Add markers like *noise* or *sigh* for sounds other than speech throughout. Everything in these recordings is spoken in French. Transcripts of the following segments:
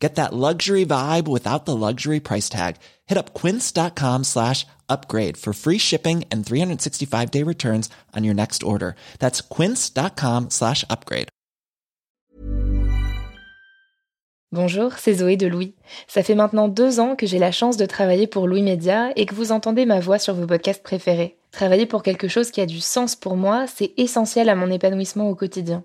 Get that luxury vibe without the luxury price tag. Hit up quince.com slash upgrade for free shipping and 365 day returns on your next order. That's quince.com slash upgrade. Bonjour, c'est Zoé de Louis. Ça fait maintenant deux ans que j'ai la chance de travailler pour Louis Média et que vous entendez ma voix sur vos podcasts préférés. Travailler pour quelque chose qui a du sens pour moi, c'est essentiel à mon épanouissement au quotidien.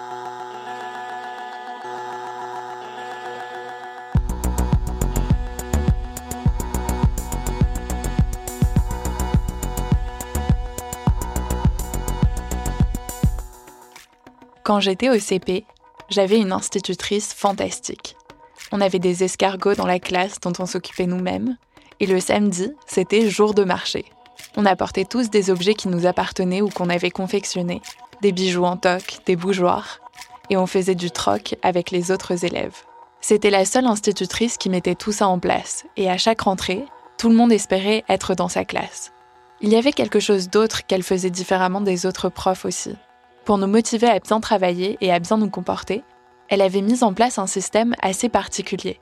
Quand j'étais au CP, j'avais une institutrice fantastique. On avait des escargots dans la classe dont on s'occupait nous-mêmes, et le samedi, c'était jour de marché. On apportait tous des objets qui nous appartenaient ou qu'on avait confectionnés, des bijoux en toc, des bougeoirs, et on faisait du troc avec les autres élèves. C'était la seule institutrice qui mettait tout ça en place, et à chaque rentrée, tout le monde espérait être dans sa classe. Il y avait quelque chose d'autre qu'elle faisait différemment des autres profs aussi. Pour nous motiver à bien travailler et à bien nous comporter, elle avait mis en place un système assez particulier.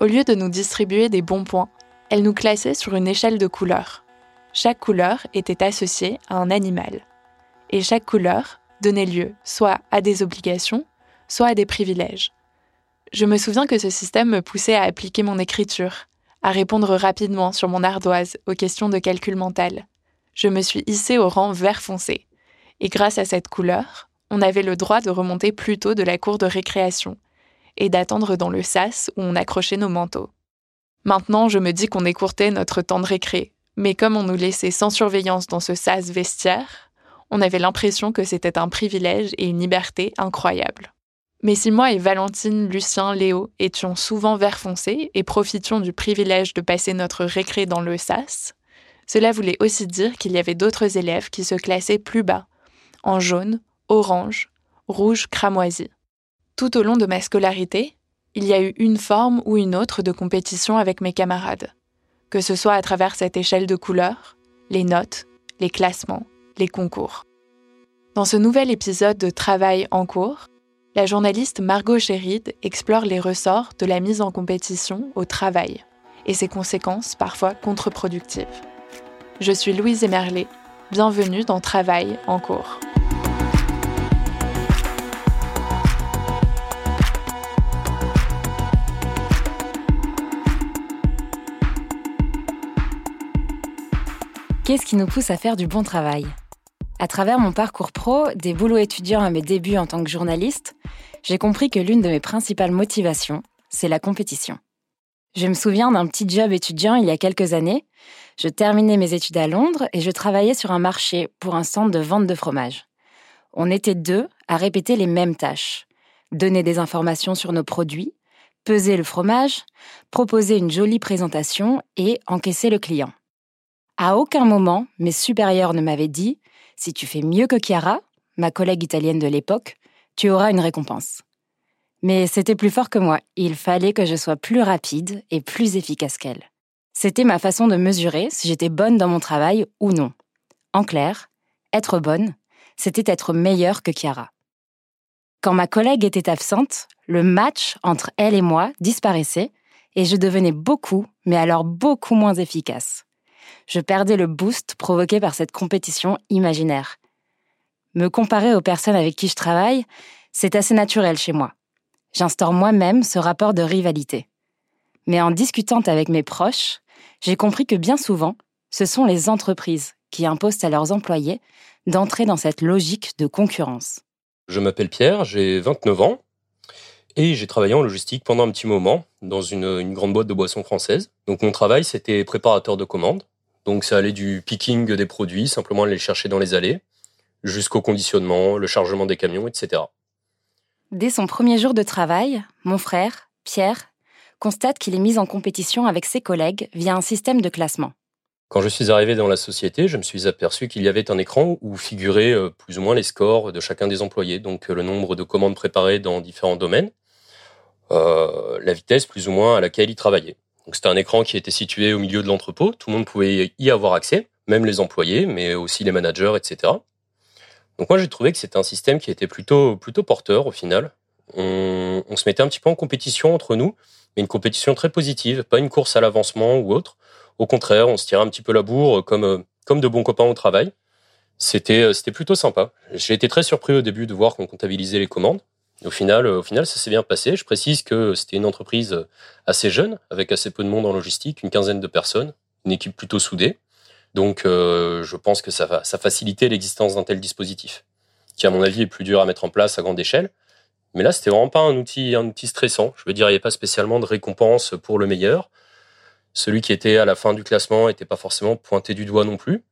Au lieu de nous distribuer des bons points, elle nous classait sur une échelle de couleurs. Chaque couleur était associée à un animal. Et chaque couleur donnait lieu soit à des obligations, soit à des privilèges. Je me souviens que ce système me poussait à appliquer mon écriture, à répondre rapidement sur mon ardoise aux questions de calcul mental. Je me suis hissée au rang vert foncé. Et grâce à cette couleur, on avait le droit de remonter plus tôt de la cour de récréation et d'attendre dans le sas où on accrochait nos manteaux. Maintenant, je me dis qu'on écourtait notre temps de récré, mais comme on nous laissait sans surveillance dans ce sas vestiaire, on avait l'impression que c'était un privilège et une liberté incroyable. Mais si moi et Valentine, Lucien, Léo étions souvent vert foncé et profitions du privilège de passer notre récré dans le sas, cela voulait aussi dire qu'il y avait d'autres élèves qui se classaient plus bas en jaune, orange, rouge cramoisi. Tout au long de ma scolarité, il y a eu une forme ou une autre de compétition avec mes camarades, que ce soit à travers cette échelle de couleurs, les notes, les classements, les concours. Dans ce nouvel épisode de Travail en cours, la journaliste Margot Chéride explore les ressorts de la mise en compétition au travail et ses conséquences parfois contre-productives. Je suis Louise Emerlet, bienvenue dans Travail en cours. Qu'est-ce qui nous pousse à faire du bon travail? À travers mon parcours pro, des boulots étudiants à mes débuts en tant que journaliste, j'ai compris que l'une de mes principales motivations, c'est la compétition. Je me souviens d'un petit job étudiant il y a quelques années. Je terminais mes études à Londres et je travaillais sur un marché pour un centre de vente de fromage. On était deux à répéter les mêmes tâches. Donner des informations sur nos produits, peser le fromage, proposer une jolie présentation et encaisser le client. À aucun moment, mes supérieurs ne m'avaient dit Si tu fais mieux que Chiara, ma collègue italienne de l'époque, tu auras une récompense. Mais c'était plus fort que moi. Il fallait que je sois plus rapide et plus efficace qu'elle. C'était ma façon de mesurer si j'étais bonne dans mon travail ou non. En clair, être bonne, c'était être meilleure que Chiara. Quand ma collègue était absente, le match entre elle et moi disparaissait et je devenais beaucoup, mais alors beaucoup moins efficace. Je perdais le boost provoqué par cette compétition imaginaire. Me comparer aux personnes avec qui je travaille, c'est assez naturel chez moi. J'instaure moi-même ce rapport de rivalité. Mais en discutant avec mes proches, j'ai compris que bien souvent, ce sont les entreprises qui imposent à leurs employés d'entrer dans cette logique de concurrence. Je m'appelle Pierre, j'ai 29 ans et j'ai travaillé en logistique pendant un petit moment dans une, grande boîte de boissons française. Donc mon travail, c'était préparateur de commandes. Donc ça allait du picking des produits, simplement aller les chercher dans les allées, jusqu'au conditionnement, le chargement des camions, etc. Dès son premier jour de travail, mon frère, Pierre, constate qu'il est mis en compétition avec ses collègues via un système de classement. Quand je suis arrivé dans la société, je me suis aperçu qu'il y avait un écran où figuraient euh, plus ou moins les scores de chacun des employés, donc euh, le nombre de commandes préparées dans différents domaines, euh, la vitesse plus ou moins à laquelle ils travaillaient. Donc c'était un écran qui était situé au milieu de l'entrepôt, tout le monde pouvait y avoir accès, même les employés, mais aussi les managers, etc. Donc moi j'ai trouvé que c'était un système qui était plutôt plutôt porteur au final. On, se mettait un petit peu en compétition entre nous, mais une compétition très positive, pas une course à l'avancement ou autre. Au contraire, on se tirait un petit peu la bourre comme comme de bons copains au travail. C'était c'était plutôt sympa. J'ai été très surpris au début de voir qu'on comptabilisait les commandes. Au final, au final, ça s'est bien passé. Je précise que c'était une entreprise assez jeune, avec assez peu de monde en logistique, une quinzaine de personnes, une équipe plutôt soudée. Donc, euh, je pense que ça va, ça faciliter l'existence d'un tel dispositif, qui à mon avis est plus dur à mettre en place à grande échelle. Mais là, c'était vraiment pas un outil, un outil stressant. Je veux dire, il n'y avait pas spécialement de récompense pour le meilleur. Celui qui était à la fin du classement n'était pas forcément pointé du doigt non plus.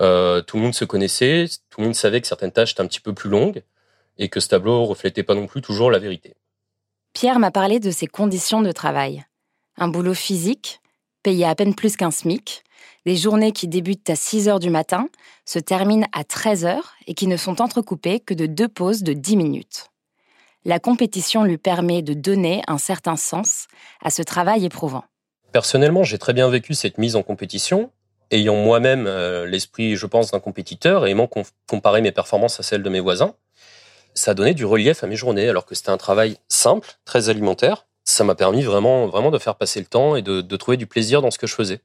Euh, tout le monde se connaissait, tout le monde savait que certaines tâches étaient un petit peu plus longues et que ce tableau reflétait pas non plus toujours la vérité. Pierre m'a parlé de ses conditions de travail. Un boulot physique, payé à peine plus qu'un SMIC, des journées qui débutent à 6 heures du matin, se terminent à 13 heures et qui ne sont entrecoupées que de deux pauses de 10 minutes. La compétition lui permet de donner un certain sens à ce travail éprouvant. Personnellement, j'ai très bien vécu cette mise en compétition, ayant moi-même euh, l'esprit, je pense, d'un compétiteur et aimant comparer mes performances à celles de mes voisins. Ça donné du relief à mes journées, alors que c'était un travail simple, très alimentaire. Ça m'a permis vraiment, vraiment de faire passer le temps et de trouver du plaisir dans ce que je faisais.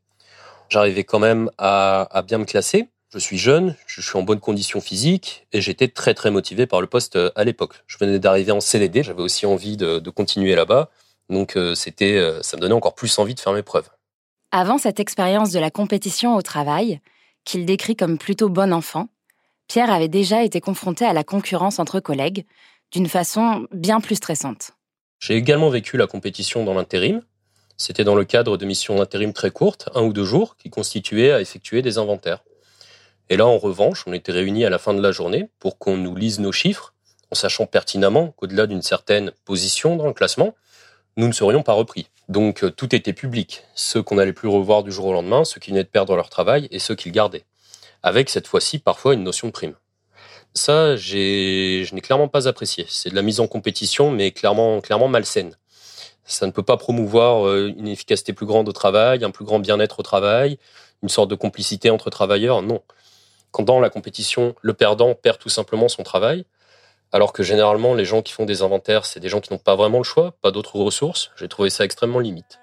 J'arrivais quand même à, bien me classer. Je suis jeune, je suis en bonne condition physique et j'étais très très motivé par le poste euh, à l'époque. Je venais d'arriver en CDD, j'avais aussi envie de, continuer là-bas, donc euh, c'était, euh, ça me donnait encore plus envie de faire mes preuves. Avant cette expérience de la compétition au travail, qu'il décrit comme plutôt bon enfant, Pierre avait déjà été confronté à la concurrence entre collègues d'une façon bien plus stressante. J'ai également vécu la compétition dans l'intérim, c'était dans le cadre de missions d'intérim très courtes, un ou deux jours, qui constituaient à effectuer des inventaires. Et là, en revanche, on était réunis à la fin de la journée pour qu'on nous lise nos chiffres, en sachant pertinemment qu'au-delà d'une certaine position dans le classement, nous ne serions pas repris. Donc euh, tout était public, ceux qu'on n'allait plus revoir du jour au lendemain, ceux qui venaient de perdre leur travail et ceux qui le gardaient. Avec cette fois-ci parfois une notion de prime. Ça, je n'ai clairement pas apprécié. C'est de la mise en compétition, mais clairement, clairement malsaine. Ça ne peut pas promouvoir euh, une efficacité plus grande au travail, un plus grand bien-être au travail, une sorte de complicité entre travailleurs. Non. Quand dans la compétition, le perdant perd tout simplement son travail, alors que généralement, les gens qui font des inventaires, c'est des gens qui n'ont pas vraiment le choix, pas d'autres ressources. J'ai trouvé ça extrêmement limite.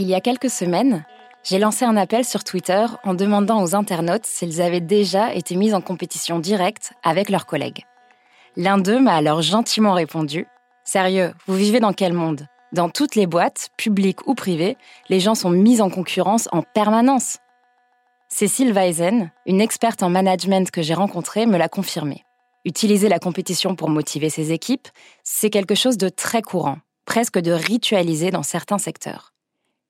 Il y a quelques semaines, j'ai lancé un appel sur Twitter en demandant aux internautes s'ils avaient déjà été mis en compétition directe avec leurs collègues. L'un d'eux m'a alors gentiment répondu Sérieux, vous vivez dans quel monde? Dans toutes les boîtes, publiques ou privées, les gens sont mis en concurrence en permanence. Cécile Weisen, une experte en management que j'ai rencontrée, me l'a confirmé. Utiliser la compétition pour motiver ses équipes, c'est quelque chose de très courant, presque de ritualisé dans certains secteurs.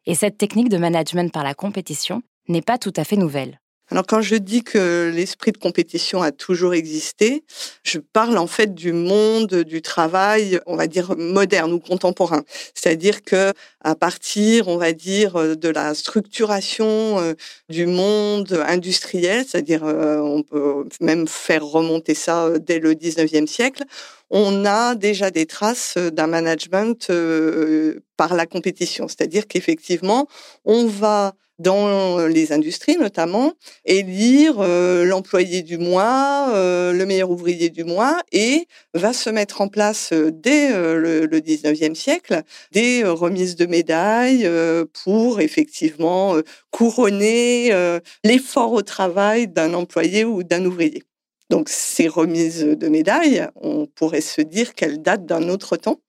Et cette technique de management par la compétition n'est pas tout à fait nouvelle. Alors quand je dis que l'esprit de compétition a toujours existé, je parle en fait du monde du travail, on va dire moderne ou contemporain. C'est-à-dire que à partir, on va dire, de la structuration euh, du monde industriel, c'est-à-dire euh, on peut même faire remonter ça euh, dès le 19e siècle, on a déjà des traces d'un management par la compétition. C'est-à-dire qu'effectivement, on va dans les industries notamment, élire euh, l'employé du mois, euh, le meilleur ouvrier du mois, et va se mettre en place euh, dès le, le 19e siècle des remises de médailles pour effectivement couronner l'effort au travail d'un employé ou d'un ouvrier. Donc ces remises de médailles, on pourrait se dire qu'elles datent d'un autre temps.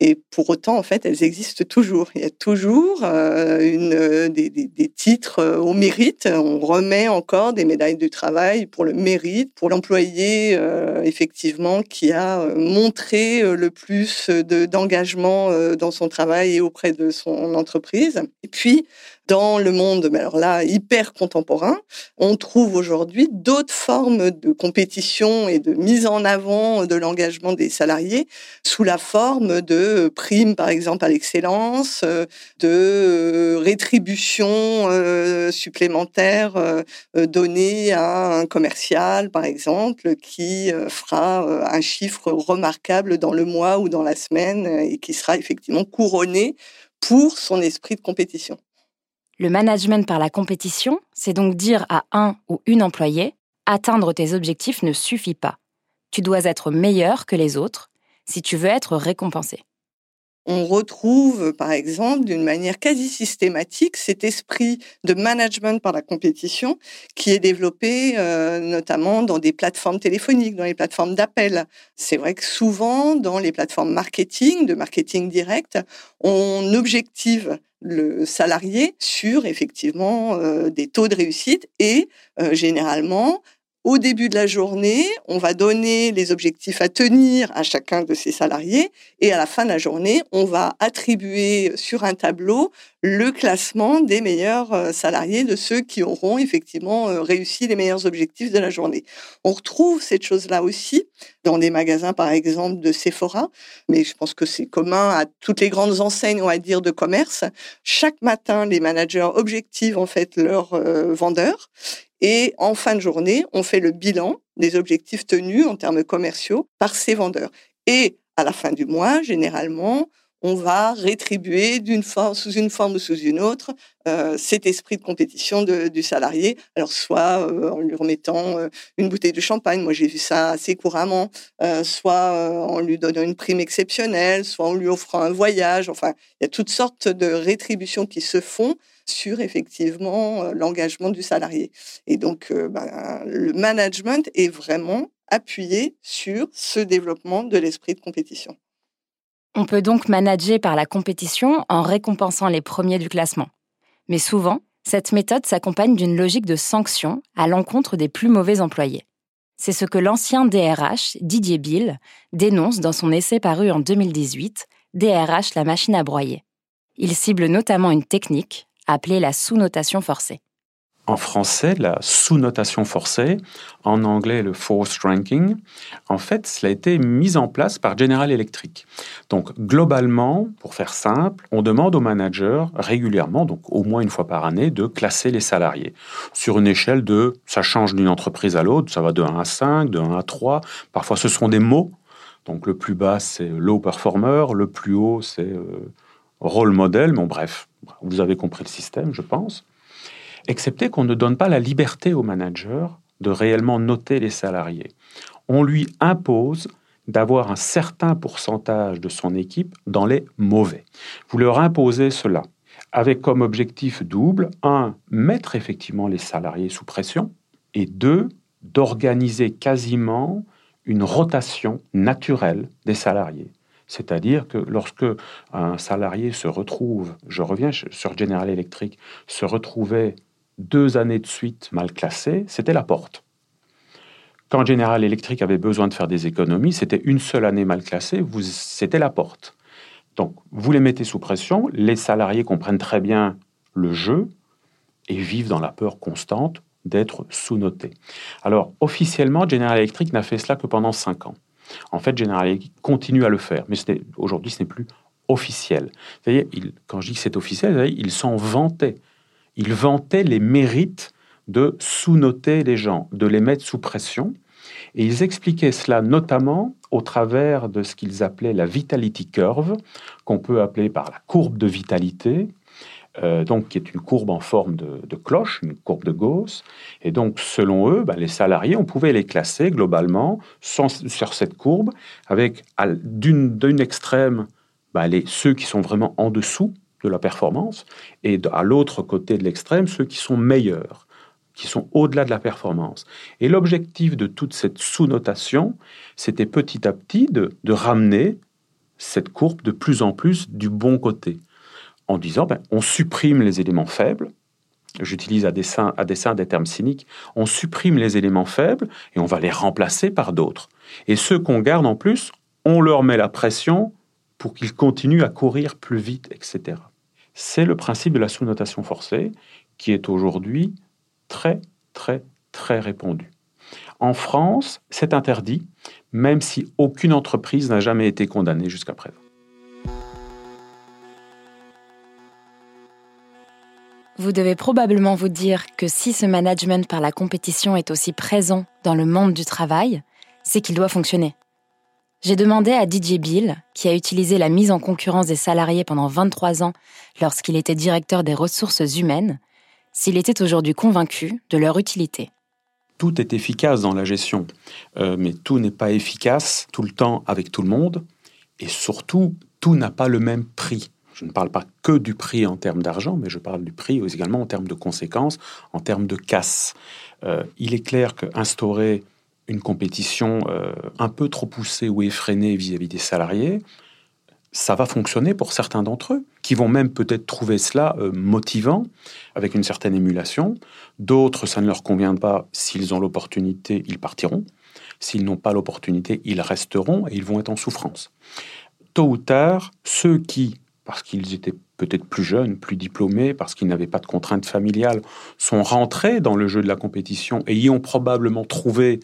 Et pour autant, en fait, elles existent toujours. Il y a toujours euh, euh, des, titres euh, au mérite. On remet encore des médailles du travail pour le mérite, pour l'employé, effectivement, qui a montré le plus d'engagement dans son travail et auprès de son entreprise. Et puis, dans le monde, mais alors là, hyper contemporain, on trouve aujourd'hui d'autres formes de compétition et de mise en avant de l'engagement des salariés sous la forme de primes, par exemple, à l'excellence, de euh, rétributions euh, supplémentaires euh, données à un commercial, par exemple, qui fera un chiffre remarquable dans le mois ou dans la semaine et qui sera effectivement couronné pour son esprit de compétition. Le management par la compétition, c'est donc dire à un ou une employée atteindre tes objectifs ne suffit pas. Tu dois être meilleur que les autres si tu veux être récompensé. On retrouve, par exemple, d'une manière quasi systématique, cet esprit de management par la compétition qui est développé euh, notamment dans des plateformes téléphoniques, dans les plateformes d'appel. C'est vrai que souvent, dans les plateformes marketing, de marketing direct, on objective le salarié sur effectivement euh, des taux de réussite et euh, généralement au début de la journée, on va donner les objectifs à tenir à chacun de ces salariés et à la fin de la journée, on va attribuer sur un tableau le classement des meilleurs euh, salariés, de ceux qui auront effectivement euh, réussi les meilleurs objectifs de la journée. On retrouve cette chose-là aussi dans des magasins, par exemple, de Sephora, mais je pense que c'est commun à toutes les grandes enseignes, on va dire, de commerce. Chaque matin, les managers objectivent en fait leurs euh, vendeurs et en fin de journée, on fait le bilan des objectifs tenus en termes commerciaux par ces vendeurs. Et à la fin du mois, généralement, on va rétribuer sous une forme ou sous une autre euh, cet esprit de compétition du salarié. Alors soit euh, en lui remettant euh, une bouteille de champagne, moi j'ai vu ça assez couramment, soit en lui donnant une prime exceptionnelle, soit en lui offrant un voyage. Enfin, il y a toutes sortes de rétributions qui se font sur effectivement l'engagement du salarié. Et donc, ben, le management est vraiment appuyé sur ce développement de l'esprit de compétition. On peut donc manager par la compétition en récompensant les premiers du classement. Mais souvent, cette méthode s'accompagne d'une logique de sanction à l'encontre des plus mauvais employés. C'est ce que l'ancien DRH, Didier Bill, dénonce dans son essai paru en 2018, DRH la machine à broyer. Il cible notamment une technique appelée la sous-notation forcée en français la sous-notation forcée, en anglais le forced ranking. En fait, cela a été mis en place par General Electric. Donc globalement, pour faire simple, on demande aux managers régulièrement, donc au moins une fois par année, de classer les salariés sur une échelle de, ça change d'une entreprise à l'autre, ça va de 1 à 5, de 1 à 3, parfois ce sont des mots. Donc le plus bas c'est low performer, le plus haut c'est euh, role model, bon bref, vous avez compris le système, je pense excepté qu'on ne donne pas la liberté au manager de réellement noter les salariés. On lui impose d'avoir un certain pourcentage de son équipe dans les mauvais. Vous leur imposez cela avec comme objectif double, un, mettre effectivement les salariés sous pression, et deux, d'organiser quasiment une rotation naturelle des salariés. C'est-à-dire que lorsque un salarié se retrouve, je reviens sur General Electric, se retrouvait deux années de suite mal classées, c'était la porte. Quand General Electric avait besoin de faire des économies, c'était une seule année mal classée, c'était la porte. Donc, vous les mettez sous pression, les salariés comprennent très bien le jeu et vivent dans la peur constante d'être sous-notés. Alors, officiellement, General Electric n'a fait cela que pendant cinq ans. En fait, General Electric continue à le faire, mais aujourd'hui, ce n'est plus officiel. Vous quand je dis que c'est officiel, ils s'en vantaient il vantait les mérites de sous-noter les gens, de les mettre sous pression. Et ils expliquaient cela notamment au travers de ce qu'ils appelaient la vitality curve, qu'on peut appeler par la courbe de vitalité, euh, donc qui est une courbe en forme de, cloche, une courbe de Gauss. Et donc, selon eux, ben, les salariés, on pouvait les classer globalement sur cette courbe, avec d'une extrême ben, les, ceux qui sont vraiment en dessous de la performance, et à l'autre côté de l'extrême, ceux qui sont meilleurs qui sont au-delà de la performance. Et l'objectif de toute cette sous-notation, c'était petit à petit de, ramener cette courbe de plus en plus du bon côté, en disant, ben, on supprime les éléments faibles, j'utilise à à dessein des termes cyniques, on supprime les éléments faibles et on va les remplacer par d'autres. Et ceux qu'on garde en plus, on leur met la pression pour qu'ils continuent à courir plus vite, etc. C'est le principe de la sous-notation forcée qui est aujourd'hui très, très, très répandu. En France, c'est interdit, même si aucune entreprise n'a jamais été condamnée jusqu'à présent. Vous devez probablement vous dire que si ce management par la compétition est aussi présent dans le monde du travail, c'est qu'il doit fonctionner. J'ai demandé à Didier Bill, qui a utilisé la mise en concurrence des salariés pendant 23 ans lorsqu'il était directeur des ressources humaines, s'il était aujourd'hui convaincu de leur utilité. Tout est efficace dans la gestion, euh, mais tout n'est pas efficace tout le temps avec tout le monde, et surtout, tout n'a pas le même prix. Je ne parle pas que du prix en termes d'argent, mais je parle du prix également en termes de conséquences, en termes de casse. Euh, il est clair qu'instaurer une compétition euh, un peu trop poussée ou effrénée vis-à-vis des salariés, ça va fonctionner pour certains d'entre eux, qui vont même peut-être trouver cela euh, motivant, avec une certaine émulation. D'autres, ça ne leur convient pas. S'ils ont l'opportunité, ils partiront. S'ils n'ont pas l'opportunité, ils resteront et ils vont être en souffrance. Tôt ou tard, ceux qui, parce qu'ils étaient peut-être plus jeunes, plus diplômés, parce qu'ils n'avaient pas de contraintes familiales, sont rentrés dans le jeu de la compétition et y ont probablement trouvé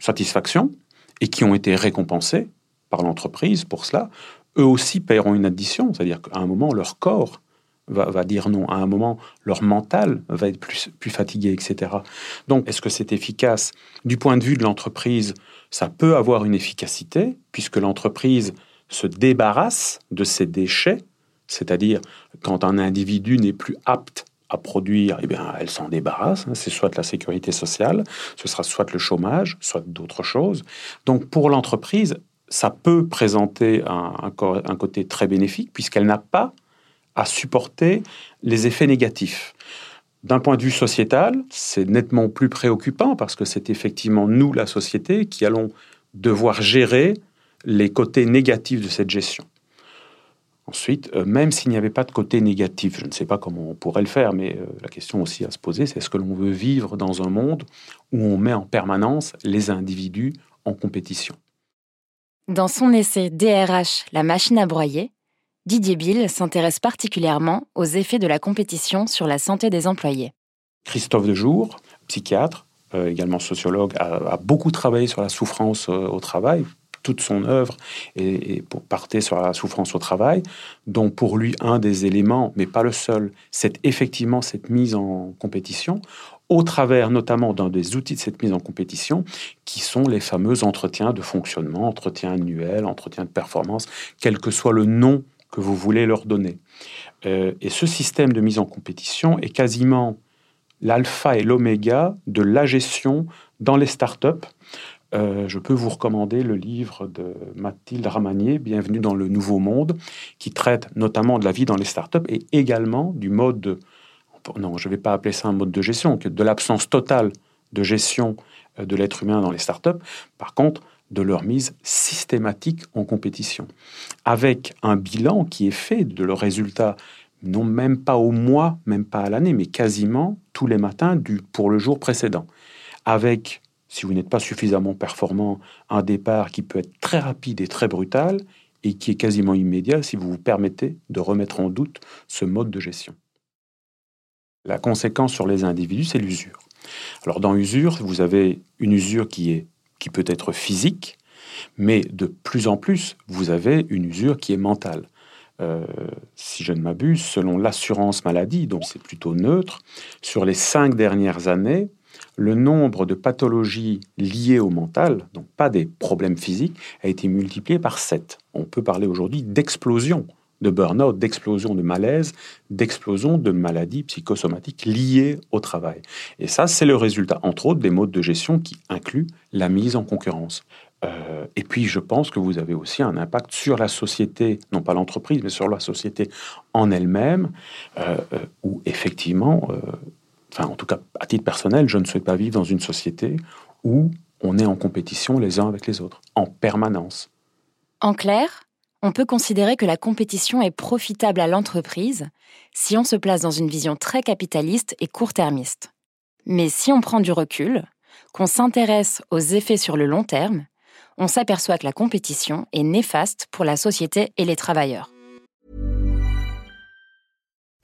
satisfaction et qui ont été récompensés par l'entreprise pour cela, eux aussi paieront une addition. C'est-à-dire qu'à un moment, leur corps va, dire non. À un moment, leur mental va être plus, plus fatigué, etc. Donc, est-ce que c'est efficace? Du point de vue de l'entreprise, ça peut avoir une efficacité, puisque l'entreprise se débarrasse de ses déchets, c'est-à-dire quand un individu n'est plus apte à produire, eh bien, elle s'en débarrasse. Hein. C'est soit la sécurité sociale, ce sera soit le chômage, soit d'autres choses. Donc, pour l'entreprise, ça peut présenter un, un, côté très bénéfique puisqu'elle n'a pas à supporter les effets négatifs. D'un point de vue sociétal, c'est nettement plus préoccupant parce que c'est effectivement nous, la société, qui allons devoir gérer les côtés négatifs de cette gestion. Ensuite, euh, même s'il n'y avait pas de côté négatif, je ne sais pas comment on pourrait le faire, mais euh, la question aussi à se poser, c'est est-ce que l'on veut vivre dans un monde où on met en permanence les individus en compétition? Dans son essai DRH, la machine à broyer, Didier Bill s'intéresse particulièrement aux effets de la compétition sur la santé des employés. Christophe Dejour, psychiatre, euh, également sociologue, a, beaucoup travaillé sur la souffrance au travail. Toute son œuvre et, partait sur la souffrance au travail, dont pour lui un des éléments, mais pas le seul, c'est effectivement cette mise en compétition au travers notamment d'un des outils de cette mise en compétition, qui sont les fameux entretiens de fonctionnement, entretiens annuels, entretiens de performance, quel que soit le nom que vous voulez leur donner. Euh, et ce système de mise en compétition est quasiment l'alpha et l'oméga de la gestion dans les startups. Euh, je peux vous recommander le livre de Mathilde Ramanier, Bienvenue dans le Nouveau Monde, qui traite notamment de la vie dans les startups et également du mode de non, je ne vais pas appeler ça un mode de gestion, de l'absence totale de gestion euh, de l'être humain dans les startups. Par contre, de leur mise systématique en compétition, avec un bilan qui est fait de leurs résultats, non même pas au mois, même pas à l'année, mais quasiment tous les matins du, pour le jour précédent, avec, si vous n'êtes pas suffisamment performant, un départ qui peut être très rapide et très brutal, et qui est quasiment immédiat si vous vous permettez de remettre en doute ce mode de gestion. La conséquence sur les individus, c'est l'usure. Alors dans usure, vous avez une usure qui, est, qui peut être physique, mais de plus en plus, vous avez une usure qui est mentale. Euh, si je ne m'abuse, selon l'assurance maladie, donc c'est plutôt neutre, sur les cinq dernières années, le nombre de pathologies liées au mental, donc pas des problèmes physiques, a été multiplié par 7. On peut parler aujourd'hui d'explosion de burn-out, d'explosion de malaise, d'explosion de maladies psychosomatiques liées au travail. Et ça, c'est le résultat, entre autres, des modes de gestion qui incluent la mise en concurrence. Euh, et puis, je pense que vous avez aussi un impact sur la société, non pas l'entreprise, mais sur la société en elle-même, euh, euh, où effectivement, en tout cas, à titre personnel, je ne souhaite pas vivre dans une société où on est en compétition les uns avec les autres, en permanence. En clair, on peut considérer que la compétition est profitable à l'entreprise si on se place dans une vision très capitaliste et court-termiste. Mais si on prend du recul, qu'on s'intéresse aux effets sur le long terme, on s'aperçoit que la compétition est néfaste pour la société et les travailleurs.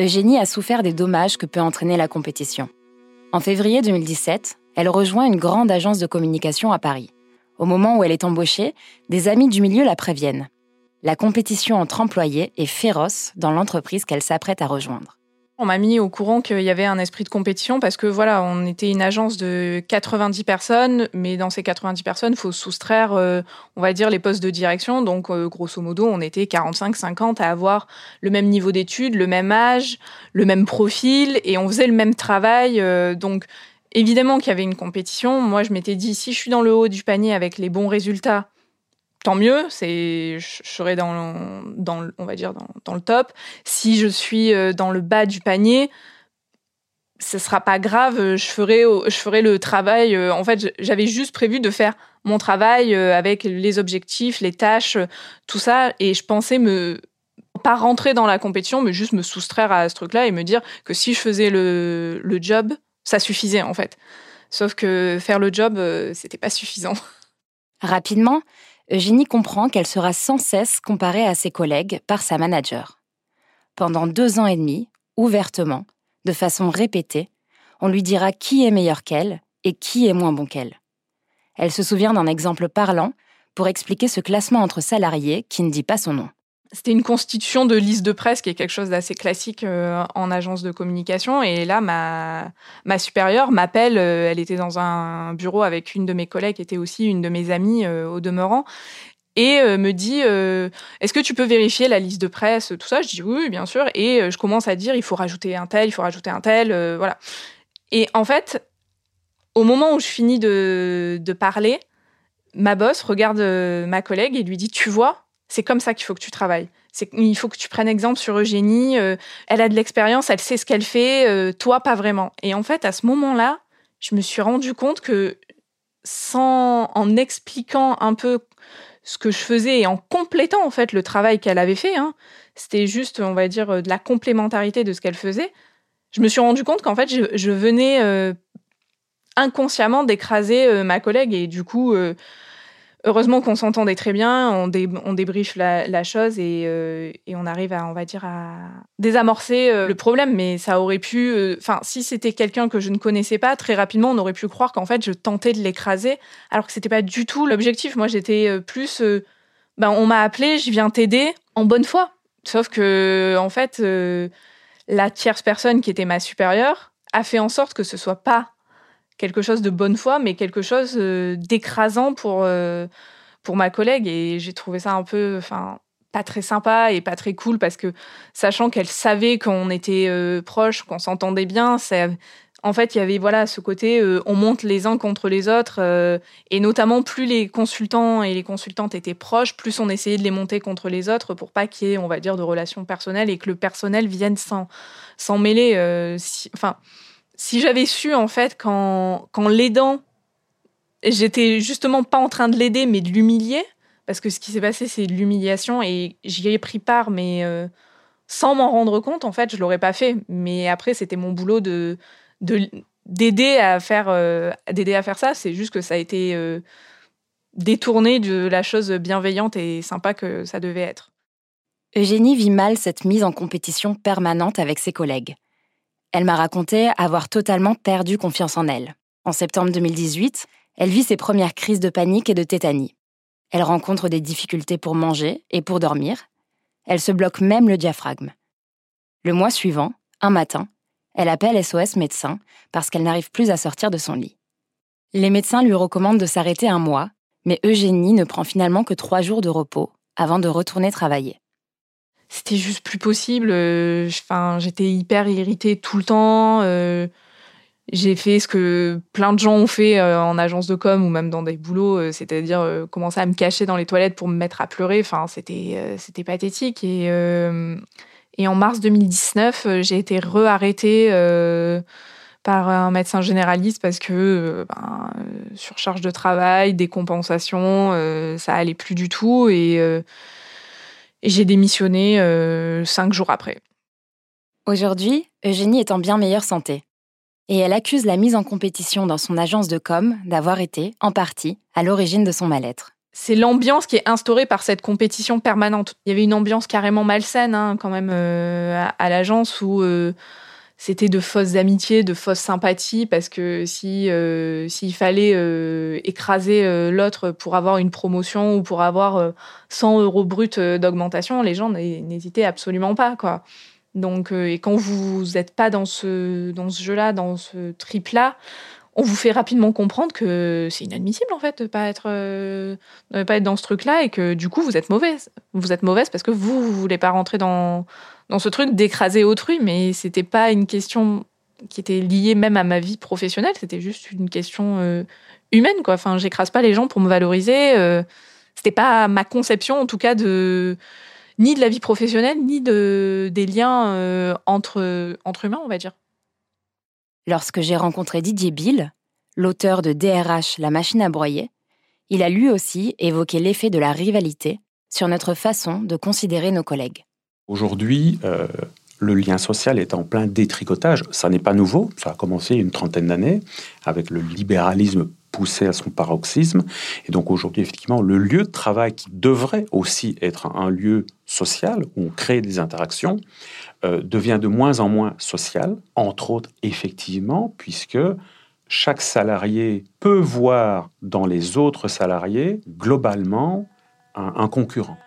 Eugénie a souffert des dommages que peut entraîner la compétition. En février 2017, elle rejoint une grande agence de communication à Paris. Au moment où elle est embauchée, des amis du milieu la préviennent. La compétition entre employés est féroce dans l'entreprise qu'elle s'apprête à rejoindre. On m'a mis au courant qu'il y avait un esprit de compétition parce que voilà, on était une agence de 90 personnes, mais dans ces 90 personnes, il faut soustraire, euh, on va dire, les postes de direction. Donc, euh, grosso modo, on était 45-50 à avoir le même niveau d'études, le même âge, le même profil, et on faisait le même travail. Euh, donc, évidemment qu'il y avait une compétition. Moi, je m'étais dit, si je suis dans le haut du panier avec les bons résultats, tant mieux, c'est je serai dans, dans on va dire dans, le top. Si je suis euh, dans le bas du panier, ce sera pas grave, je ferai je ferai le travail euh, en fait, j'avais juste prévu de faire mon travail euh, avec les objectifs, les tâches, tout ça et je pensais me pas rentrer dans la compétition mais juste me soustraire à ce truc-là et me dire que si je faisais le, le job, ça suffisait en fait. Sauf que faire le job, c'était pas suffisant. Rapidement, Eugénie comprend qu'elle sera sans cesse comparée à ses collègues par sa manager. Pendant deux ans et demi, ouvertement, de façon répétée, on lui dira qui est meilleur qu'elle et qui est moins bon qu'elle. Elle se souvient d'un exemple parlant pour expliquer ce classement entre salariés qui ne dit pas son nom. C'était une constitution de liste de presse qui est quelque chose d'assez classique euh, en agence de communication. Et là, ma, ma supérieure m'appelle. Euh, elle était dans un bureau avec une de mes collègues, qui était aussi une de mes amies euh, au demeurant. Et me dit, est-ce que tu peux vérifier la liste de presse, tout ça? Je dis oui, bien sûr. Et je commence à dire, il faut rajouter un tel, il faut rajouter un tel, voilà. Et en fait, au moment où je finis de, de parler, ma boss regarde ma collègue et lui dit, tu vois, c'est comme ça qu'il faut que tu travailles. il faut que tu prennes exemple sur Eugénie. Euh, elle a de l'expérience, elle sait ce qu'elle fait. Euh, toi, pas vraiment. Et en fait, à ce moment-là, je me suis rendu compte que sans en expliquant un peu ce que je faisais et en complétant en fait le travail qu'elle avait fait, hein, c'était juste, on va dire, de la complémentarité de ce qu'elle faisait. Je me suis rendu compte qu'en fait, je, venais euh, inconsciemment d'écraser ma collègue et du coup heureusement qu'on s'entendait très bien, on, on débriefe la, chose euh, et, on arrive à, on va dire, à désamorcer euh, le problème. Mais ça aurait pu, euh, enfin, si c'était quelqu'un que je ne connaissais pas, très rapidement, on aurait pu croire qu'en fait, je tentais de l'écraser, alors que c'était pas du tout l'objectif. Moi, j'étais plus, ben, on m'a appelé, je viens t'aider en bonne foi. Sauf que, en fait, la tierce personne qui était ma supérieure a fait en sorte que ce soit pas quelque chose de bonne foi, mais quelque chose euh, d'écrasant pour, euh, pour ma collègue. Et j'ai trouvé ça un peu, enfin, pas très sympa et pas très cool parce que, sachant qu'elle savait qu'on était euh, proches, qu'on s'entendait bien, ça, en fait, il y avait voilà ce côté, on monte les uns contre les autres, et notamment plus les consultants et les consultantes étaient proches, plus on essayait de les monter contre les autres pour pas qu'il y ait, on va dire, de relations personnelles et que le personnel vienne s'en mêler. enfin si j'avais su en fait quand l'aidant, j'étais justement pas en train de l'aider mais de l'humilier, parce que ce qui s'est passé c'est de l'humiliation et j'y ai pris part mais euh, sans m'en rendre compte, en fait, je l'aurais pas fait. Mais après, c'était mon boulot de d'aider à faire d'aider à faire ça. C'est juste que ça a été détourné de la chose bienveillante et sympa que ça devait être. Eugénie vit mal cette mise en compétition permanente avec ses collègues. Elle m'a raconté avoir totalement perdu confiance en elle. En septembre 2018, elle vit ses premières crises de panique et de tétanie. Elle rencontre des difficultés pour manger et pour dormir. Elle se bloque même le diaphragme. Le mois suivant, un matin, elle appelle SOS médecin parce qu'elle n'arrive plus à sortir de son lit. Les médecins lui recommandent de s'arrêter un mois, mais Eugénie ne prend finalement que trois jours de repos avant de retourner travailler. C'était juste plus possible. Euh, enfin, j'étais hyper irritée tout le temps. Euh, j'ai fait ce que plein de gens ont fait euh, en agence de com ou même dans des boulots, c'est-à-dire commencer à me cacher dans les toilettes pour me mettre à pleurer. Enfin, c'était c'était pathétique. Et, et en mars 2019, j'ai été re-arrêtée par un médecin généraliste parce que euh, ben, euh, surcharge de travail, décompensation, euh, ça allait plus du tout et, et j'ai démissionné cinq jours après. Aujourd'hui, Eugénie est en bien meilleure santé. Et elle accuse la mise en compétition dans son agence de com d'avoir été, en partie, à l'origine de son mal-être. C'est l'ambiance qui est instaurée par cette compétition permanente. Il y avait une ambiance carrément malsaine hein, quand même à, l'agence où c'était de fausses amitiés, de fausses sympathies, parce que si euh, s'il fallait euh, écraser euh, l'autre pour avoir une promotion ou pour avoir 100 euros bruts d'augmentation, les gens n'hésitaient absolument pas, quoi. Donc, et quand vous n'êtes pas dans ce dans ce jeu-là, dans ce trip-là, on vous fait rapidement comprendre que c'est inadmissible en fait de pas être de pas être dans ce truc-là et que du coup vous êtes mauvaise. Vous êtes mauvaise parce que vous vous voulez pas rentrer dans dans ce truc d'écraser autrui, mais c'était pas une question qui était liée même à ma vie professionnelle, c'était juste une question euh, humaine, quoi. Enfin, j'écrase pas les gens pour me valoriser. Euh, c'était pas ma conception, en tout cas, de ni de la vie professionnelle, ni de des liens euh, entre entre humains, on va dire. Lorsque j'ai rencontré Didier Bill, l'auteur de DRH, la machine à broyer, il a lui aussi évoqué l'effet de la rivalité sur notre façon de considérer nos collègues. Aujourd'hui, euh, le lien social est en plein détricotage. Ça n'est pas nouveau, ça a commencé une trentaine d'années avec le libéralisme poussé à son paroxysme. Et donc aujourd'hui, effectivement, le lieu de travail qui devrait aussi être un lieu social où on crée des interactions euh, devient de moins en moins social, entre autres effectivement, puisque chaque salarié peut voir dans les autres salariés globalement un concurrent.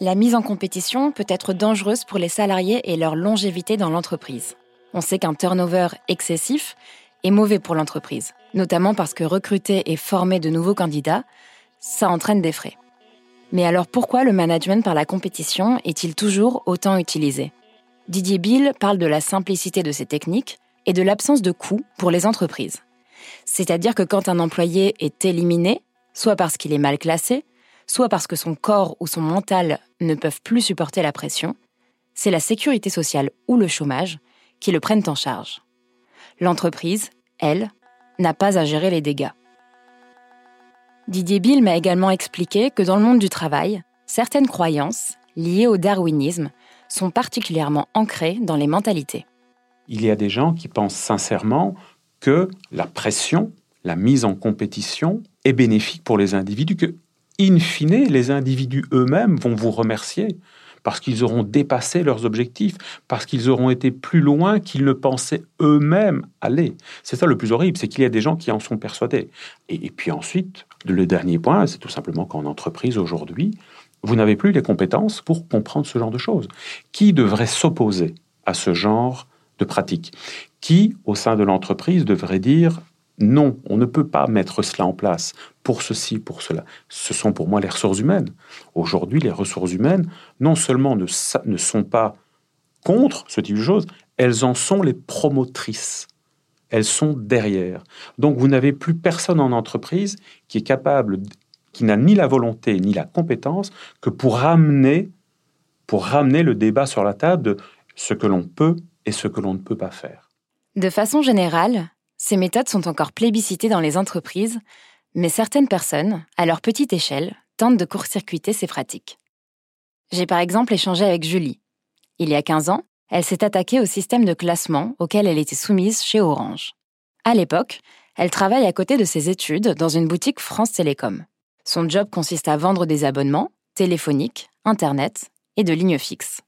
La mise en compétition peut être dangereuse pour les salariés et leur longévité dans l'entreprise. On sait qu'un turnover excessif est mauvais pour l'entreprise, notamment parce que recruter et former de nouveaux candidats, ça entraîne des frais. Mais alors pourquoi le management par la compétition est-il toujours autant utilisé? Didier Bill parle de la simplicité de ces techniques et de l'absence de coûts pour les entreprises. C'est-à-dire que quand un employé est éliminé, soit parce qu'il est mal classé, soit parce que son corps ou son mental ne peuvent plus supporter la pression, c'est la sécurité sociale ou le chômage qui le prennent en charge. L'entreprise, elle, n'a pas à gérer les dégâts. Didier Bill m'a également expliqué que dans le monde du travail, certaines croyances, liées au darwinisme, sont particulièrement ancrées dans les mentalités. Il y a des gens qui pensent sincèrement que la pression, la mise en compétition est bénéfique pour les individus, in fine, les individus eux-mêmes vont vous remercier parce qu'ils auront dépassé leurs objectifs, parce qu'ils auront été plus loin qu'ils ne pensaient eux-mêmes aller. C'est ça le plus horrible, c'est qu'il y a des gens qui en sont persuadés. Et, puis ensuite, le dernier point, c'est tout simplement qu'en entreprise aujourd'hui, vous n'avez plus les compétences pour comprendre ce genre de choses. Qui devrait s'opposer à ce genre de pratique? Qui, au sein de l'entreprise, devrait dire non, on ne peut pas mettre cela en place pour ceci, pour cela. Ce sont pour moi les ressources humaines. Aujourd'hui, les ressources humaines, non seulement ne, sont pas contre ce type de choses, elles en sont les promotrices. Elles sont derrière. Donc vous n'avez plus personne en entreprise qui est capable, qui n'a ni la volonté ni la compétence que pour ramener, pour ramener le débat sur la table de ce que l'on peut et ce que l'on ne peut pas faire. De façon générale, ces méthodes sont encore plébiscitées dans les entreprises, mais certaines personnes, à leur petite échelle, tentent de court-circuiter ces pratiques. J'ai par exemple échangé avec Julie. Il y a 15 ans, elle s'est attaquée au système de classement auquel elle était soumise chez Orange. À l'époque, elle travaille à côté de ses études dans une boutique France Télécom. Son job consiste à vendre des abonnements téléphoniques, Internet et de lignes fixes.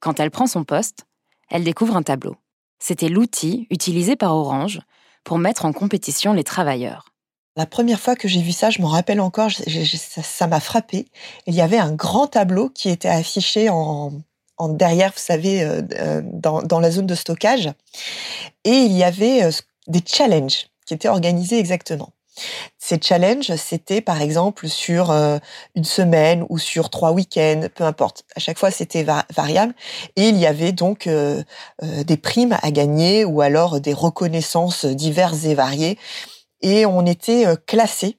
Quand elle prend son poste, elle découvre un tableau. C'était l'outil utilisé par Orange pour mettre en compétition les travailleurs. La première fois que j'ai vu ça, je m'en rappelle encore, ça m'a frappé. Il y avait un grand tableau qui était affiché en, derrière, vous savez, euh, euh, dans, la zone de stockage. Et il y avait euh, des challenges qui étaient organisés exactement. Ces challenges, c'était par exemple sur une semaine ou sur trois week-ends, peu importe. À chaque fois, c'était variable. Et il y avait donc des primes à gagner ou alors des reconnaissances diverses et variées. Et on était classé,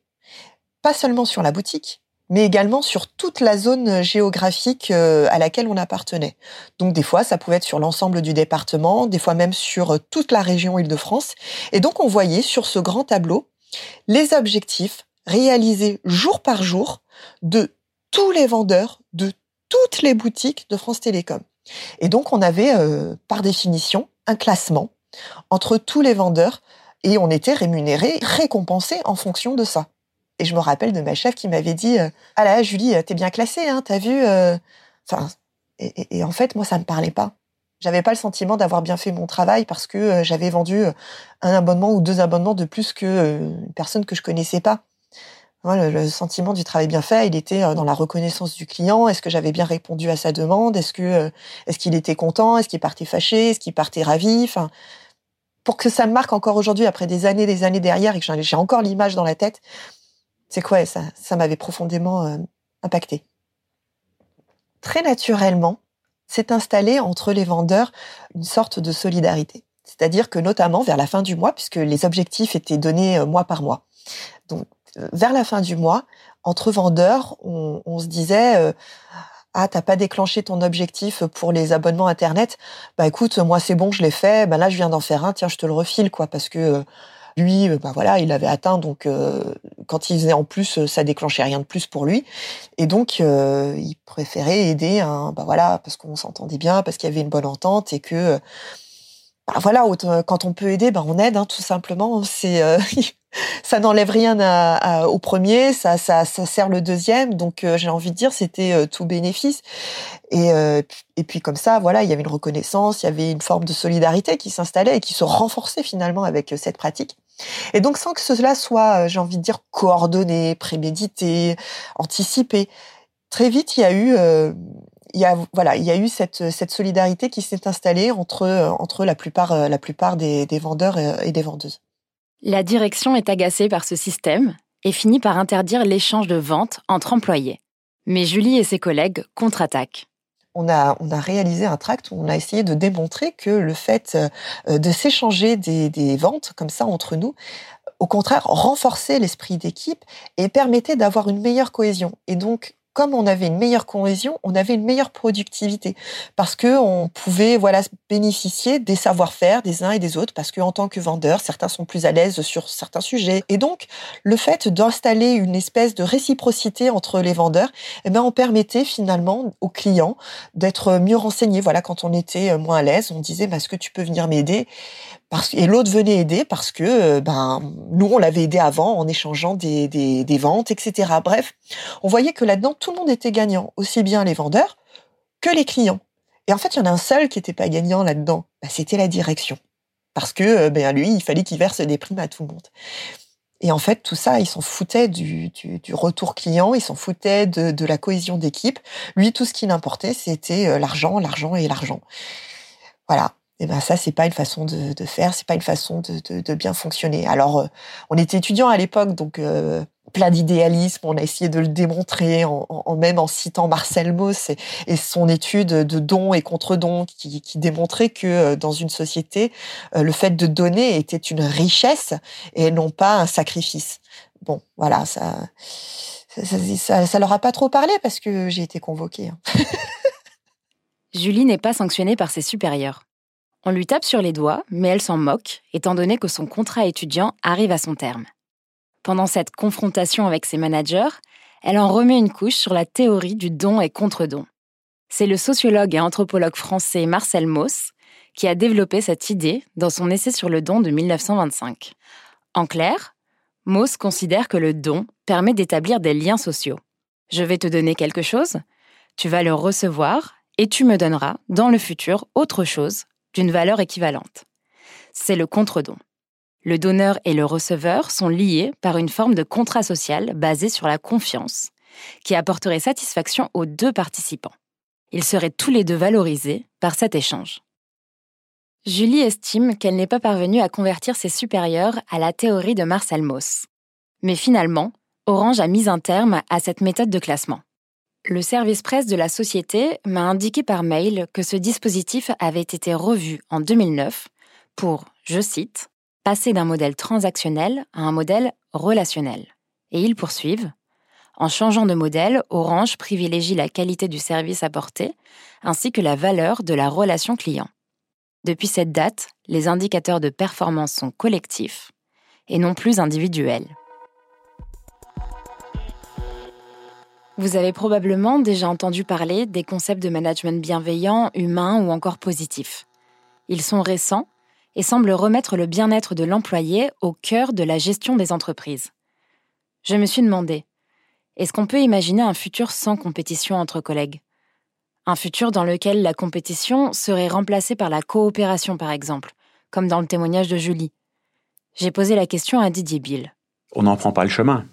pas seulement sur la boutique, mais également sur toute la zone géographique euh, à laquelle on appartenait. Donc des fois, ça pouvait être sur l'ensemble du département, des fois même sur euh, toute la région Île-de-France. Et donc on voyait sur ce grand tableau les objectifs réalisés jour par jour de tous les vendeurs de toutes les boutiques de France Télécom. Et donc on avait euh, par définition un classement entre tous les vendeurs et on était rémunéré, récompensé en fonction de ça. Et je me rappelle de ma chef qui m'avait dit euh, Ah là, Julie, t'es bien classée, hein, t'as vu euh Enfin, et, en fait, moi, ça me parlait pas. J'avais pas le sentiment d'avoir bien fait mon travail parce que euh, j'avais vendu un abonnement ou deux abonnements de plus que une personne que je connaissais pas. le, sentiment du travail bien fait, il était dans la reconnaissance du client. Est-ce que j'avais bien répondu à sa demande? Est-ce que est-ce qu'il était content? Est-ce qu'il partait fâché? Est-ce qu'il partait ravi? Enfin, pour que ça me marque encore aujourd'hui, après des années, des années derrière, et que j'ai encore l'image dans la tête, c'est quoi ça Ça m'avait profondément euh, impacté. Très naturellement, s'est installé entre les vendeurs une sorte de solidarité. C'est-à-dire que notamment vers la fin du mois, puisque les objectifs étaient donnés euh, mois par mois. Donc euh, vers la fin du mois, entre vendeurs, on, se disait ah t'as pas déclenché ton objectif pour les abonnements internet? Bah écoute moi c'est bon je l'ai fait bah là je viens d'en faire un tiens je te le refile quoi parce que lui, euh, bah voilà, il avait atteint, donc euh, quand il faisait en plus, euh, ça déclenchait rien de plus pour lui. Et donc, il préférait aider, un, bah voilà, parce qu'on s'entendait bien, parce qu'il y avait une bonne entente et que, bah voilà, quand on peut aider, bah on aide, hein, tout simplement. *laughs* C'est *laughs* ça n'enlève rien au premier, ça, ça, ça sert le deuxième. Donc j'ai envie de dire, c'était tout bénéfice. Et, et puis comme ça, voilà, il y avait une reconnaissance, il y avait une forme de solidarité qui s'installait et qui se renforçait finalement avec cette pratique. Et donc sans que cela soit, euh, j'ai envie de dire, coordonné, prémédité, anticipé, très vite il y a eu, euh, il y a, voilà, il y a eu cette, cette solidarité qui s'est installée entre, euh, entre la plupart, la plupart des, des vendeurs et des vendeuses. La direction est agacée par ce système et finit par interdire l'échange de ventes entre employés. Mais Julie et ses collègues contre-attaquent on a, réalisé un tract où on a essayé de démontrer que le fait euh, de s'échanger des, des ventes comme ça entre nous, au contraire, renforçait l'esprit d'équipe et permettait d'avoir une meilleure cohésion. Et donc, comme on avait une meilleure cohésion, on avait une meilleure productivité. Parce que on pouvait voilà bénéficier des savoir-faire des uns et des autres parce que en tant que vendeur, certains sont plus à l'aise sur certains sujets. Et donc le fait d'installer une espèce de réciprocité entre les vendeurs, eh ben on permettait finalement aux clients d'être mieux renseignés. Voilà, quand on était moins à l'aise, on disait bah, est-ce que tu peux venir m'aider? Parce, et l'autre venait aider parce que euh, ben nous on l'avait aidé avant en échangeant des, des, des ventes, etc. Bref, on voyait que là-dedans tout le monde était gagnant, aussi bien les vendeurs que les clients. Et en fait, il y en a un seul qui n'était pas gagnant là-dedans, ben, c'était la direction, parce que euh, ben lui, il fallait qu'il verse des primes à tout le monde. Et en fait, tout ça, ils s'en foutaient du, du, du, retour client, ils s'en foutaient de, de la cohésion d'équipe. Lui, tout ce qui l'importait, c'était euh, l'argent, l'argent et l'argent. Voilà eh ben ça c'est pas une façon de, de faire, c'est pas une façon de, de, de, bien fonctionner. Alors euh, on était étudiants à l'époque, donc euh, plein d'idéalisme, on a essayé de le démontrer en, en, même en citant Marcel Mauss et, et son étude de dons et contre-dons qui, qui, démontrait que euh, dans une société, le fait de donner était une richesse et non pas un sacrifice. Bon, voilà, ça ça, ça, ça leur a pas trop parlé parce que j'ai été convoquée. Hein. *laughs* Julie n'est pas sanctionnée par ses supérieurs. On lui tape sur les doigts, mais elle s'en moque, étant donné que son contrat étudiant arrive à son terme. Pendant cette confrontation avec ses managers, elle en remet une couche sur la théorie du don et contre-don. C'est le sociologue et anthropologue français Marcel Mauss qui a développé cette idée dans son essai sur le don de 1925. En clair, Mauss considère que le don permet d'établir des liens sociaux. Je vais te donner quelque chose, tu vas le recevoir et tu me donneras, dans le futur, autre chose d'une valeur équivalente. C'est le contre-don. Le donneur et le receveur sont liés par une forme de contrat social basé sur la confiance, qui apporterait satisfaction aux deux participants. Ils seraient tous les deux valorisés par cet échange. Julie estime qu'elle n'est pas parvenue à convertir ses supérieurs à la théorie de Marcel Mauss. Mais finalement, Orange a mis un terme à cette méthode de classement. Le service presse de la société m'a indiqué par mail que ce dispositif avait été revu en 2009 pour, je cite, passer d'un modèle transactionnel à un modèle relationnel. Et ils poursuivent. En changeant de modèle, Orange privilégie la qualité du service apporté ainsi que la valeur de la relation client. Depuis cette date, les indicateurs de performance sont collectifs et non plus individuels. Vous avez probablement déjà entendu parler des concepts de management bienveillant, humain ou encore positif. Ils sont récents et semblent remettre le bien-être de l'employé au cœur de la gestion des entreprises. Je me suis demandé, est-ce qu'on peut imaginer un futur sans compétition entre collègues? Un futur dans lequel la compétition serait remplacée par la coopération, par exemple, comme dans le témoignage de Julie. J'ai posé la question à Didier Bill. On n'en prend pas le chemin.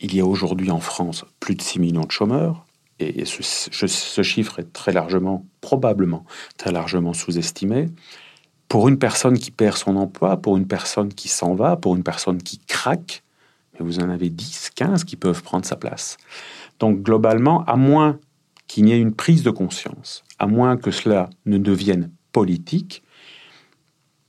Il y a aujourd'hui en France plus de 6 millions de chômeurs, et ce, chiffre est très largement, probablement, très largement sous-estimé. Pour une personne qui perd son emploi, pour une personne qui s'en va, pour une personne qui craque, mais vous en avez 10, 15 qui peuvent prendre sa place. Donc globalement, à moins qu'il n'y ait une prise de conscience, à moins que cela ne devienne politique,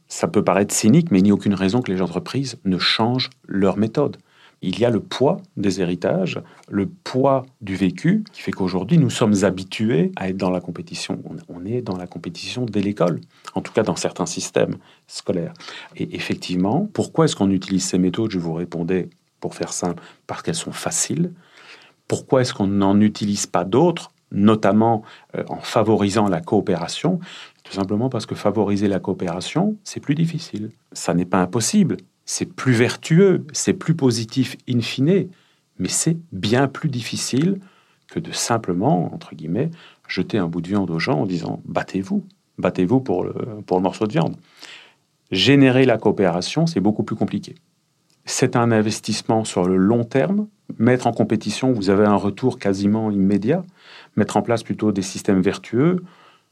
ça peut paraître cynique, mais il n'y a aucune raison que les entreprises ne changent leur méthode il y a le poids des héritages, le poids du vécu, qui fait qu'aujourd'hui, nous sommes habitués à être dans la compétition. On est dans la compétition dès l'école, en tout cas dans certains systèmes scolaires. Et effectivement, pourquoi est-ce qu'on utilise ces méthodes? Je vous répondais, pour faire simple, parce qu'elles sont faciles. Pourquoi est-ce qu'on n'en utilise pas d'autres, notamment euh, en favorisant la coopération? Tout simplement parce que favoriser la coopération, c'est plus difficile. Ça n'est pas impossible, c'est plus vertueux, c'est plus positif in fine, mais c'est bien plus difficile que de simplement, entre guillemets, jeter un bout de viande aux gens en disant battez-vous, battez-vous pour le, pour le morceau de viande. Générer la coopération, c'est beaucoup plus compliqué. C'est un investissement sur le long terme. Mettre en compétition, vous avez un retour quasiment immédiat. Mettre en place plutôt des systèmes vertueux,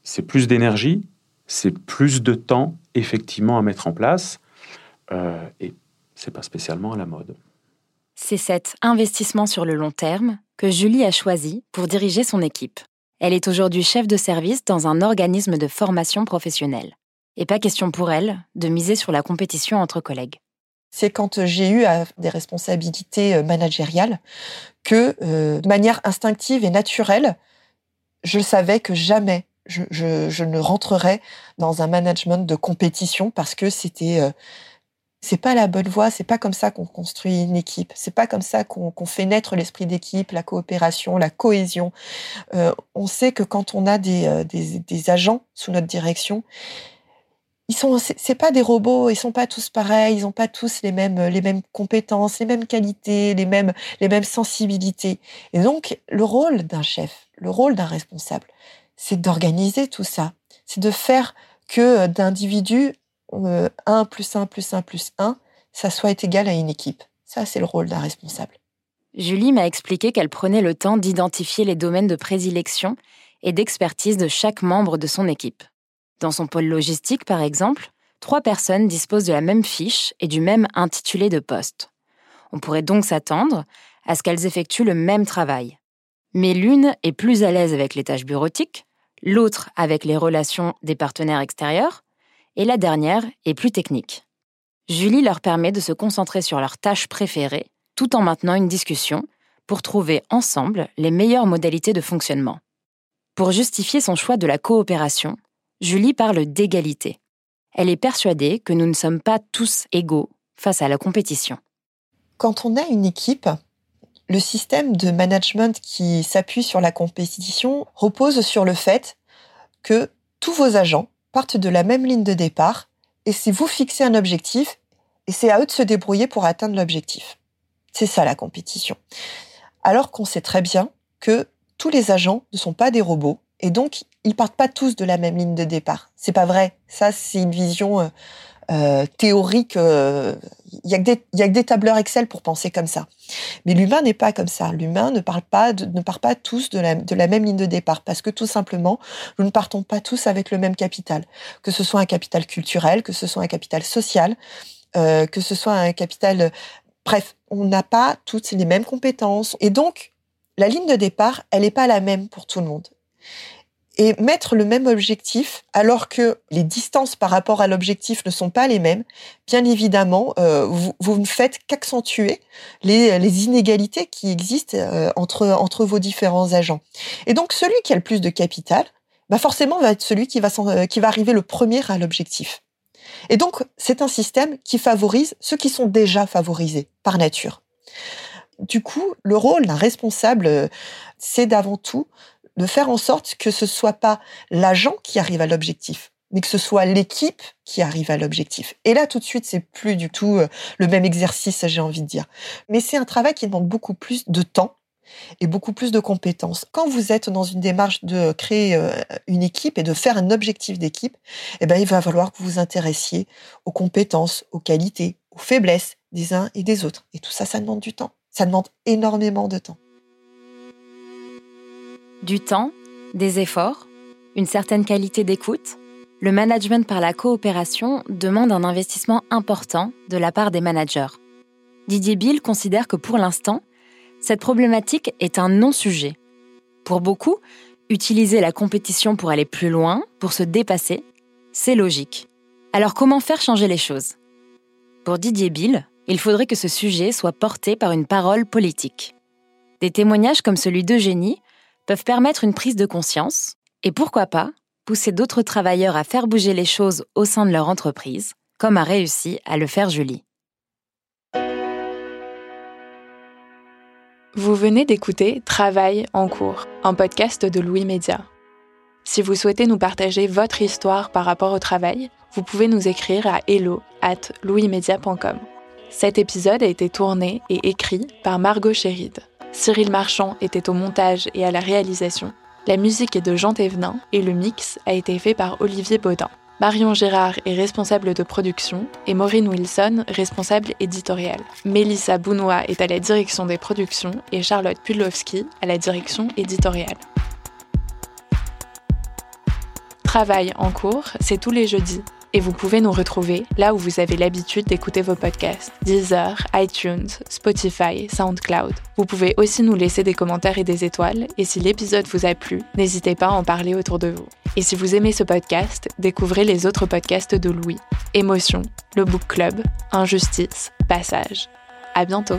c'est plus d'énergie, c'est plus de temps effectivement à mettre en place. Euh, et c'est pas spécialement à la mode. C'est cet investissement sur le long terme que Julie a choisi pour diriger son équipe. Elle est aujourd'hui chef de service dans un organisme de formation professionnelle. Et pas question pour elle de miser sur la compétition entre collègues. C'est quand j'ai eu des responsabilités euh, managériales que, euh, de manière instinctive et naturelle, je savais que jamais je, je, ne rentrerais dans un management de compétition parce que c'était c'est pas la bonne voie, c'est pas comme ça qu'on construit une équipe, c'est pas comme ça qu'on fait naître l'esprit d'équipe, la coopération, la cohésion. Euh, on sait que quand on a des, euh, des, des, agents sous notre direction, ils sont, c'est pas des robots, ils sont pas tous pareils, ils ont pas tous les mêmes, les mêmes compétences, les mêmes qualités, les mêmes, les mêmes sensibilités. Et donc, le rôle d'un chef, le rôle d'un responsable, c'est d'organiser tout ça, c'est de faire que d'individus 1 euh, plus 1 plus 1 plus 1, ça soit égal à une équipe. Ça, c'est le rôle d'un responsable. Julie m'a expliqué qu'elle prenait le temps d'identifier les domaines de prédilection et d'expertise de chaque membre de son équipe. Dans son pôle logistique, par exemple, trois personnes disposent de la même fiche et du même intitulé de poste. On pourrait donc s'attendre à ce qu'elles effectuent le même travail. Mais l'une est plus à l'aise avec les tâches bureautiques, l'autre avec les relations des partenaires extérieurs, et la dernière est plus technique. Julie leur permet de se concentrer sur leurs tâches préférées tout en maintenant une discussion pour trouver ensemble les meilleures modalités de fonctionnement. Pour justifier son choix de la coopération, Julie parle d'égalité. Elle est persuadée que nous ne sommes pas tous égaux face à la compétition. Quand on a une équipe, le système de management qui s'appuie sur la compétition repose sur le fait que tous vos agents partent de la même ligne de départ et si vous fixez un objectif, et c'est à eux de se débrouiller pour atteindre l'objectif. C'est ça la compétition. Alors qu'on sait très bien que tous les agents ne sont pas des robots et donc ils partent pas tous de la même ligne de départ. C'est pas vrai. Ça, c'est une vision euh, euh, théorique. Euh, il y, a que des, tableurs Excel pour penser comme ça. Mais l'humain n'est pas comme ça. L'humain ne parle pas, part pas tous de la, même ligne de départ parce que tout simplement, nous ne partons pas tous avec le même capital. Que ce soit un capital culturel, que ce soit un capital social, euh, que ce soit un capital. Bref, on n'a pas toutes les mêmes compétences et donc la ligne de départ, elle n'est pas la même pour tout le monde et mettre le même objectif alors que les distances par rapport à l'objectif ne sont pas les mêmes, bien évidemment, euh, vous, vous, ne faites qu'accentuer les, les, inégalités qui existent euh, entre, entre vos différents agents. Et donc, celui qui a le plus de capital, bah forcément, va être celui qui va, euh, qui va arriver le premier à l'objectif. Et donc, c'est un système qui favorise ceux qui sont déjà favorisés par nature. Du coup, le rôle d'un responsable, c'est d'avant tout de faire en sorte que ce soit pas l'agent qui arrive à l'objectif, mais que ce soit l'équipe qui arrive à l'objectif. Et là, tout de suite, c'est plus du tout euh, le même exercice, j'ai envie de dire. Mais c'est un travail qui demande beaucoup plus de temps et beaucoup plus de compétences. Quand vous êtes dans une démarche de créer euh, une équipe et de faire un objectif d'équipe, eh ben, il va falloir que vous vous intéressiez aux compétences, aux qualités, aux faiblesses des uns et des autres. Et tout ça, ça demande du temps. Ça demande énormément de temps. Du temps, des efforts, une certaine qualité d'écoute, le management par la coopération demande un investissement important de la part des managers. Didier Bill considère que pour l'instant, cette problématique est un non-sujet. Pour beaucoup, utiliser la compétition pour aller plus loin, pour se dépasser, c'est logique. Alors comment faire changer les choses? Pour Didier Bill, il faudrait que ce sujet soit porté par une parole politique. Des témoignages comme celui d'Eugénie peuvent permettre une prise de conscience et pourquoi pas pousser d'autres travailleurs à faire bouger les choses au sein de leur entreprise, comme a réussi à le faire Julie. Vous venez d'écouter Travail en cours, un podcast de Louis Média. Si vous souhaitez nous partager votre histoire par rapport au travail, vous pouvez nous écrire à hello at louismedia.com. Cet épisode a été tourné et écrit par Margot Chéride. Cyril Marchand était au montage et à la réalisation. La musique est de Jean Thévenin et le mix a été fait par Olivier Baudin. Marion Gérard est responsable de production et Maureen Wilson responsable éditoriale. Mélissa Bounois est à la direction des productions et Charlotte Pudlowski à la direction éditoriale. Travail en cours, c'est tous les jeudis et vous pouvez nous retrouver là où vous avez l'habitude d'écouter vos podcasts Deezer, iTunes, Spotify, SoundCloud. Vous pouvez aussi nous laisser des commentaires et des étoiles, et si l'épisode vous a plu, n'hésitez pas à en parler autour de vous. Et si vous aimez ce podcast, découvrez les autres podcasts de Louis Émotion, le Book Club, Injustice, Passage. À bientôt!